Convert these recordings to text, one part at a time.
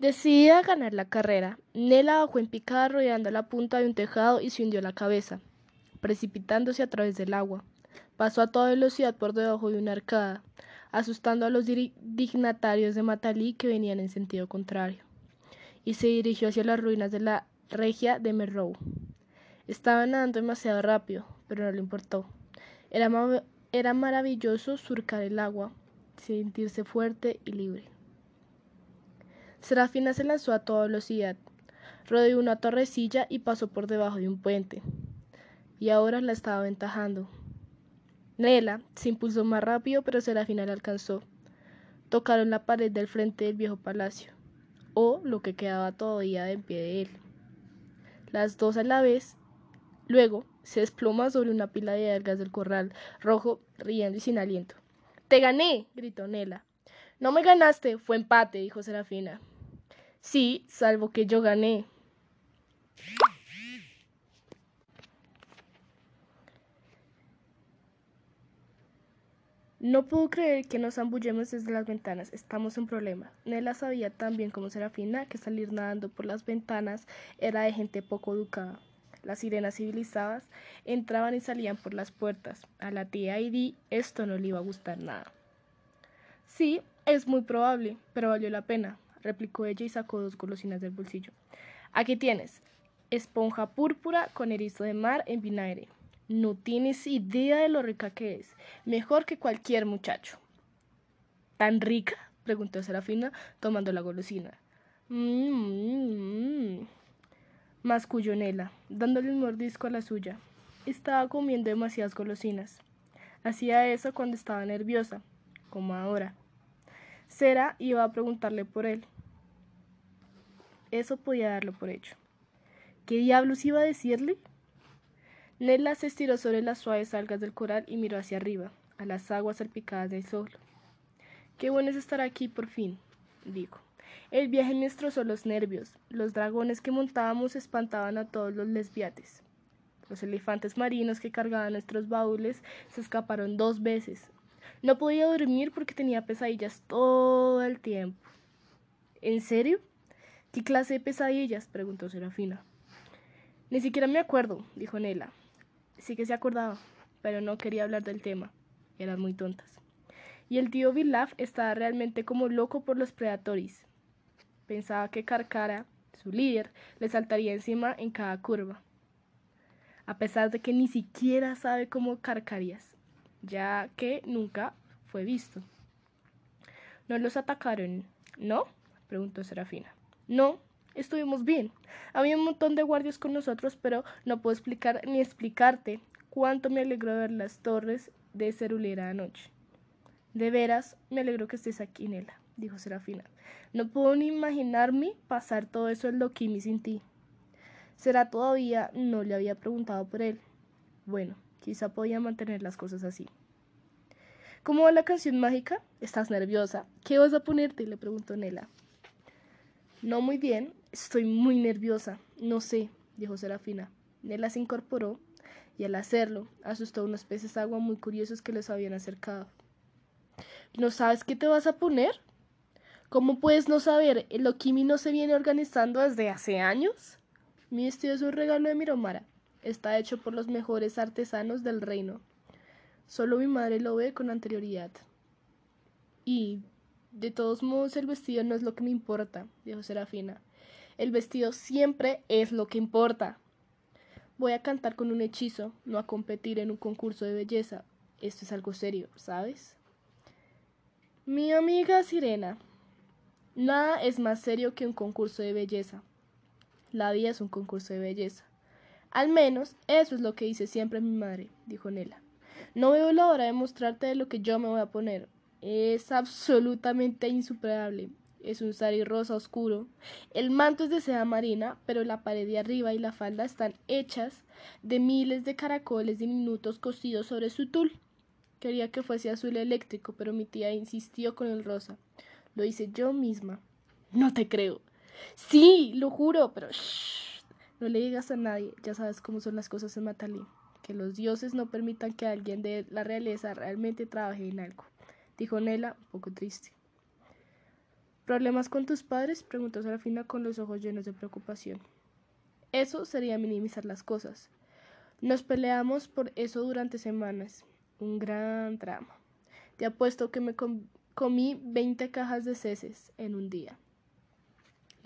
Decidida a ganar la carrera, Nela bajó en picada rodeando la punta de un tejado y se hundió la cabeza, precipitándose a través del agua. Pasó a toda velocidad por debajo de una arcada, asustando a los dignatarios de Matalí que venían en sentido contrario, y se dirigió hacia las ruinas de la regia de Merrow. Estaba nadando demasiado rápido, pero no le importó. Era, era maravilloso surcar el agua, sentirse fuerte y libre. Serafina se lanzó a toda velocidad, rodeó una torrecilla y pasó por debajo de un puente. Y ahora la estaba aventajando. Nela se impulsó más rápido, pero Serafina la alcanzó. Tocaron la pared del frente del viejo palacio, o lo que quedaba todavía de pie de él. Las dos a la vez. Luego se desploma sobre una pila de algas del corral, rojo, riendo y sin aliento. ¡Te gané! gritó Nela. No me ganaste, fue empate, dijo Serafina. Sí, salvo que yo gané. No puedo creer que nos zambullemos desde las ventanas. Estamos en problema. Nela sabía tan bien como Serafina que salir nadando por las ventanas era de gente poco educada. Las sirenas civilizadas entraban y salían por las puertas. A la tía Heidi esto no le iba a gustar nada. Sí, es muy probable, pero valió la pena replicó ella y sacó dos golosinas del bolsillo. Aquí tienes, esponja púrpura con erizo de mar en vinagre. No tienes idea de lo rica que es, mejor que cualquier muchacho. ¿Tan rica? preguntó Serafina, tomando la golosina. Mmm, mascullonela, dándole un mordisco a la suya. Estaba comiendo demasiadas golosinas. Hacía eso cuando estaba nerviosa, como ahora. Sera iba a preguntarle por él, eso podía darlo por hecho. ¿Qué diablos iba a decirle? Nella se estiró sobre las suaves algas del coral y miró hacia arriba, a las aguas salpicadas del sol. Qué bueno es estar aquí por fin, dijo. El viaje me destrozó los nervios. Los dragones que montábamos espantaban a todos los lesbiates. Los elefantes marinos que cargaban nuestros baúles se escaparon dos veces. No podía dormir porque tenía pesadillas todo el tiempo. ¿En serio? ¿Qué clase de pesadillas? preguntó Serafina. Ni siquiera me acuerdo, dijo Nela. Sí que se acordaba, pero no quería hablar del tema. Eran muy tontas. Y el tío Vilaf estaba realmente como loco por los predatoris. Pensaba que Carcara, su líder, le saltaría encima en cada curva. A pesar de que ni siquiera sabe cómo carcarías, ya que nunca fue visto. ¿No los atacaron, no? preguntó Serafina. No, estuvimos bien. Había un montón de guardias con nosotros, pero no puedo explicar ni explicarte cuánto me alegró ver las torres de Cerulera anoche. De veras, me alegro que estés aquí, Nela, dijo Serafina. No puedo ni imaginarme pasar todo eso en Loquimi sin ti. Será todavía no le había preguntado por él. Bueno, quizá podía mantener las cosas así. ¿Cómo va la canción mágica? ¿Estás nerviosa? ¿Qué vas a ponerte? le preguntó Nela. No muy bien, estoy muy nerviosa. No sé, dijo Serafina. Nela se incorporó y al hacerlo asustó a unos peces agua muy curiosos que les habían acercado. ¿No sabes qué te vas a poner? ¿Cómo puedes no saber? ¿El Okimi no se viene organizando desde hace años? Mi vestido es un regalo de Miromara. Está hecho por los mejores artesanos del reino. Solo mi madre lo ve con anterioridad. Y de todos modos, el vestido no es lo que me importa, dijo Serafina. El vestido siempre es lo que importa. Voy a cantar con un hechizo, no a competir en un concurso de belleza. Esto es algo serio, ¿sabes? Mi amiga Sirena. Nada es más serio que un concurso de belleza. La vida es un concurso de belleza. Al menos eso es lo que dice siempre mi madre, dijo Nela. No veo la hora de mostrarte lo que yo me voy a poner. Es absolutamente insuperable. Es un sari rosa oscuro. El manto es de seda marina, pero la pared de arriba y la falda están hechas de miles de caracoles diminutos cosidos sobre su tul. Quería que fuese azul eléctrico, pero mi tía insistió con el rosa. Lo hice yo misma. No te creo. Sí, lo juro, pero no le digas a nadie. Ya sabes cómo son las cosas en Matalí. Que los dioses no permitan que alguien de la realeza realmente trabaje en algo dijo Nela, un poco triste. ¿Problemas con tus padres? preguntó Serafina con los ojos llenos de preocupación. Eso sería minimizar las cosas. Nos peleamos por eso durante semanas. Un gran drama. Te apuesto que me comí 20 cajas de ceces en un día.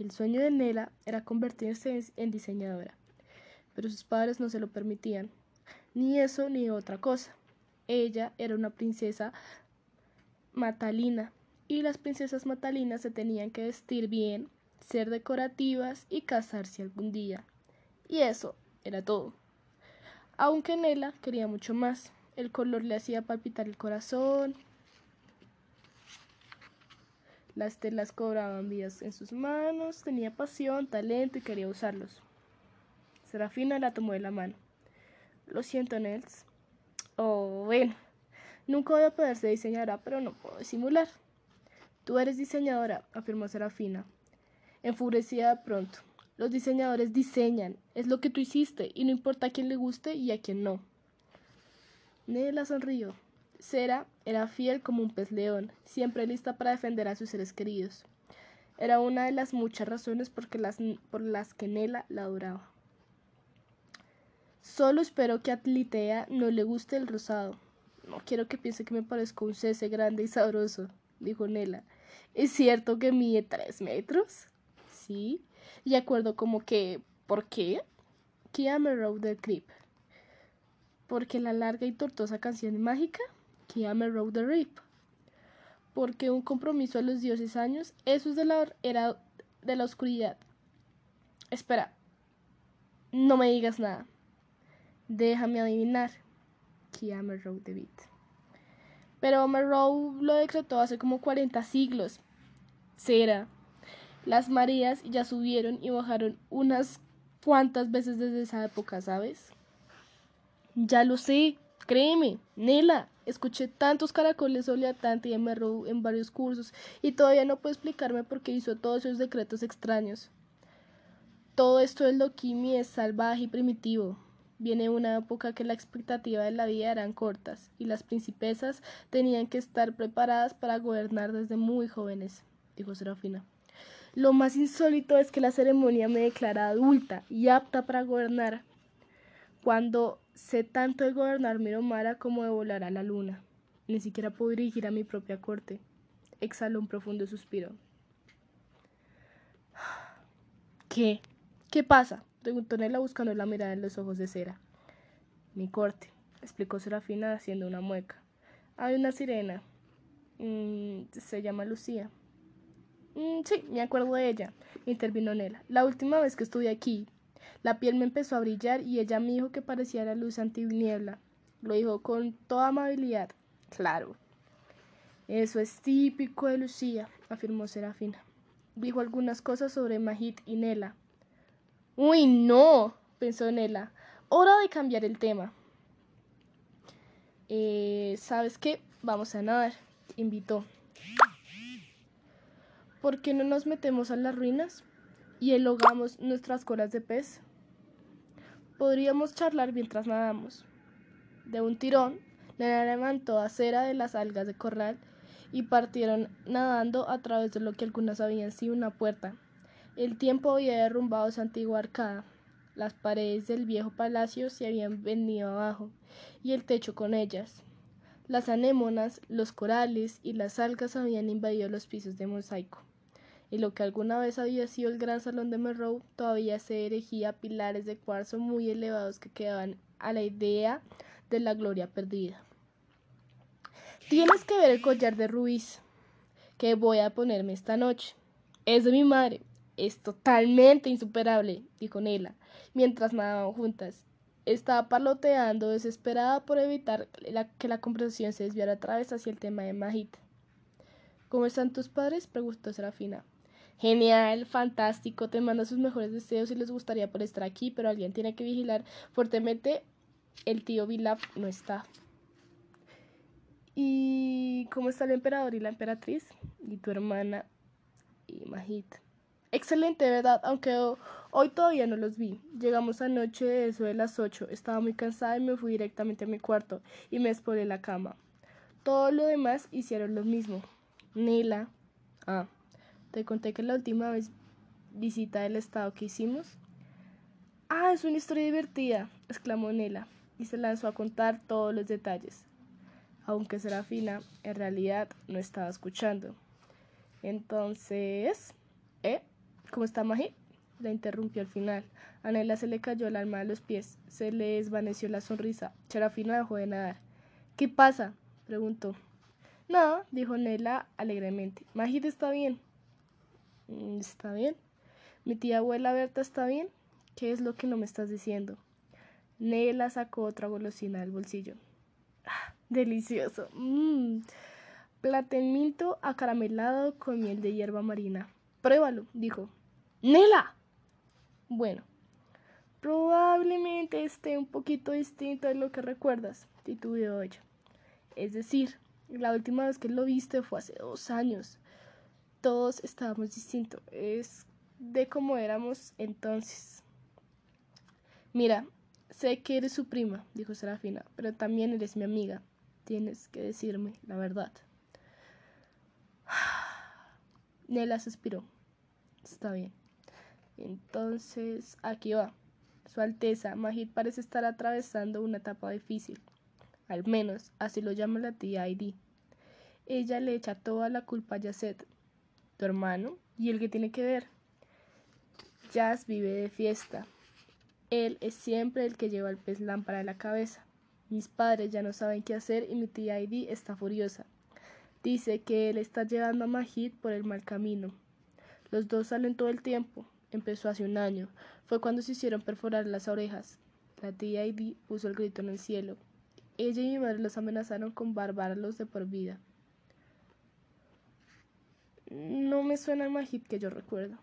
El sueño de Nela era convertirse en diseñadora, pero sus padres no se lo permitían. Ni eso ni otra cosa. Ella era una princesa matalina y las princesas matalinas se tenían que vestir bien, ser decorativas y casarse algún día. Y eso era todo. Aunque Nela quería mucho más. El color le hacía palpitar el corazón. Las telas cobraban vidas en sus manos. Tenía pasión, talento y quería usarlos. Serafina la tomó de la mano. Lo siento, Nels. Oh, bueno. Nunca voy a poder ser diseñadora, pero no puedo disimular. Tú eres diseñadora, afirmó Serafina, enfurecida de pronto. Los diseñadores diseñan, es lo que tú hiciste, y no importa a quién le guste y a quién no. Nela sonrió. Sera era fiel como un pez león, siempre lista para defender a sus seres queridos. Era una de las muchas razones por, las, por las que Nela la adoraba. Solo espero que a no le guste el rosado. No quiero que piense que me parezco un cese grande y sabroso, dijo Nela. ¿Es cierto que mide tres metros? Sí, y acuerdo como que, ¿por qué? Road the Creep. Porque la larga y tortosa canción mágica, Road the Rip. Porque un compromiso a los dioses años, eso es de la, era de la oscuridad. Espera, no me digas nada. Déjame adivinar. Road the Beat. Pero Rowe lo decretó hace como 40 siglos. Será. Las mareas ya subieron y bajaron unas cuantas veces desde esa época, ¿sabes? Ya lo sé, créeme, Nela. Escuché tantos caracoles oleatante y Emerrow en varios cursos y todavía no puedo explicarme por qué hizo todos esos decretos extraños. Todo esto del Dokimi es salvaje y primitivo. Viene una época que la expectativa de la vida eran cortas y las principesas tenían que estar preparadas para gobernar desde muy jóvenes, dijo Serafina. Lo más insólito es que la ceremonia me declara adulta y apta para gobernar, cuando sé tanto de gobernar Miromara como de volar a la luna. Ni siquiera puedo dirigir a mi propia corte. Exhaló un profundo suspiro. ¿Qué? ¿Qué pasa? preguntó Nela buscando la mirada en los ojos de cera. Mi corte, explicó Serafina haciendo una mueca. Hay una sirena. Mm, se llama Lucía. Mm, sí, me acuerdo de ella, intervino Nela. La última vez que estuve aquí, la piel me empezó a brillar y ella me dijo que parecía la luz antiniebla. Lo dijo con toda amabilidad. Claro. Eso es típico de Lucía, afirmó Serafina. Dijo algunas cosas sobre Mahit y Nela. Uy, no, pensó Nela. Hora de cambiar el tema. Eh, ¿Sabes qué? Vamos a nadar, invitó. ¿Por qué no nos metemos a las ruinas y elogamos nuestras colas de pez? Podríamos charlar mientras nadamos. De un tirón, Nena levantó a cera de las algas de corral y partieron nadando a través de lo que algunas habían sido una puerta. El tiempo había derrumbado esa antigua arcada. Las paredes del viejo palacio se habían venido abajo y el techo con ellas. Las anémonas, los corales y las algas habían invadido los pisos de mosaico y lo que alguna vez había sido el gran salón de Merrow todavía se erigía pilares de cuarzo muy elevados que quedaban a la idea de la gloria perdida. Tienes que ver el collar de Ruiz que voy a ponerme esta noche. Es de mi madre. Es totalmente insuperable, dijo Nela, mientras nadaban juntas. Estaba parloteando, desesperada por evitar que la conversación se desviara otra vez hacia el tema de Majita. ¿Cómo están tus padres? preguntó Serafina. Genial, fantástico, te mando sus mejores deseos y les gustaría por estar aquí, pero alguien tiene que vigilar fuertemente. El tío Vilaf no está. ¿Y cómo está el emperador y la emperatriz? Y tu hermana y Majit. Excelente, ¿verdad? Aunque hoy todavía no los vi. Llegamos anoche, eso de las ocho. Estaba muy cansada y me fui directamente a mi cuarto y me exploré la cama. Todo lo demás hicieron lo mismo. Nila. Ah. Te conté que la última vez visita del estado que hicimos. Ah, es una historia divertida, exclamó Nela, y se lanzó a contar todos los detalles. Aunque Serafina en realidad no estaba escuchando. Entonces, ¿eh? ¿Cómo está Magi? La interrumpió al final. A Nela se le cayó el alma a los pies. Se le desvaneció la sonrisa. Serafina dejó de nadar. ¿Qué pasa? preguntó. No, dijo Nela alegremente. Magit está bien. Mm, ¿Está bien? ¿Mi tía abuela Berta está bien? ¿Qué es lo que no me estás diciendo? Nela sacó otra golosina del bolsillo. Ah, delicioso. Mmm. Platenminto acaramelado con miel de hierba marina. Pruébalo, dijo. Nela. Bueno, probablemente esté un poquito distinto de lo que recuerdas, titubeó ella. Es decir, la última vez que lo viste fue hace dos años. Todos estábamos distintos. Es de cómo éramos entonces. Mira, sé que eres su prima, dijo Serafina, pero también eres mi amiga. Tienes que decirme la verdad. Nela suspiró. Está bien. Entonces, aquí va. Su Alteza, Majid parece estar atravesando una etapa difícil. Al menos, así lo llama la tía Heidi. Ella le echa toda la culpa a Yasset, tu hermano, y el que tiene que ver. Jazz vive de fiesta. Él es siempre el que lleva el pez lámpara a la cabeza. Mis padres ya no saben qué hacer y mi tía Heidi está furiosa. Dice que él está llevando a Majid por el mal camino. Los dos salen todo el tiempo. Empezó hace un año. Fue cuando se hicieron perforar las orejas. La tía Heidi puso el grito en el cielo. Ella y mi madre los amenazaron con barbarlos de por vida. No me suena el Majid que yo recuerdo.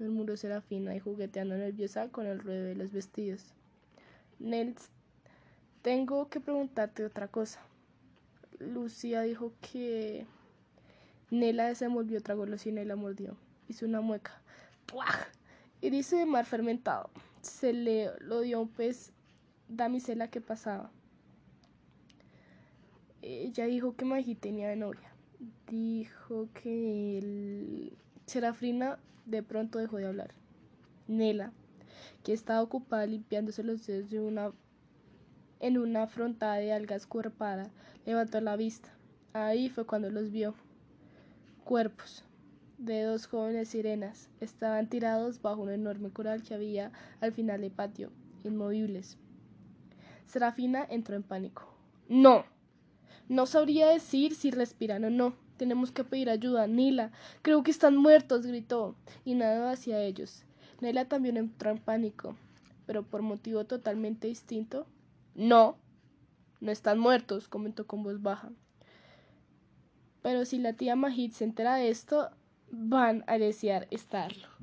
murmuró Serafina y jugueteando nerviosa con el ruedo de los vestidos. Nels, tengo que preguntarte otra cosa. Lucía dijo que Nela desenvolvió otra golosina y la mordió. Hizo una mueca. ¡Puaj! Y dice de mar fermentado. Se le lo dio un pez damisela que pasaba. Ella dijo que Magi tenía de novia. Dijo que el... Serafina de pronto dejó de hablar. Nela, que estaba ocupada limpiándose los dedos de una en una frontada de algas cuerpada, levantó la vista. Ahí fue cuando los vio. Cuerpos de dos jóvenes sirenas estaban tirados bajo un enorme coral que había al final del patio, inmovibles. Serafina entró en pánico. No. No sabría decir si respiran o no. Tenemos que pedir ayuda. Nila. Creo que están muertos, gritó, y nadó hacia ellos. Nela también entró en pánico, pero por motivo totalmente distinto. No, no están muertos, comentó con voz baja. Pero si la tía Majid se entera de esto, van a desear estarlo.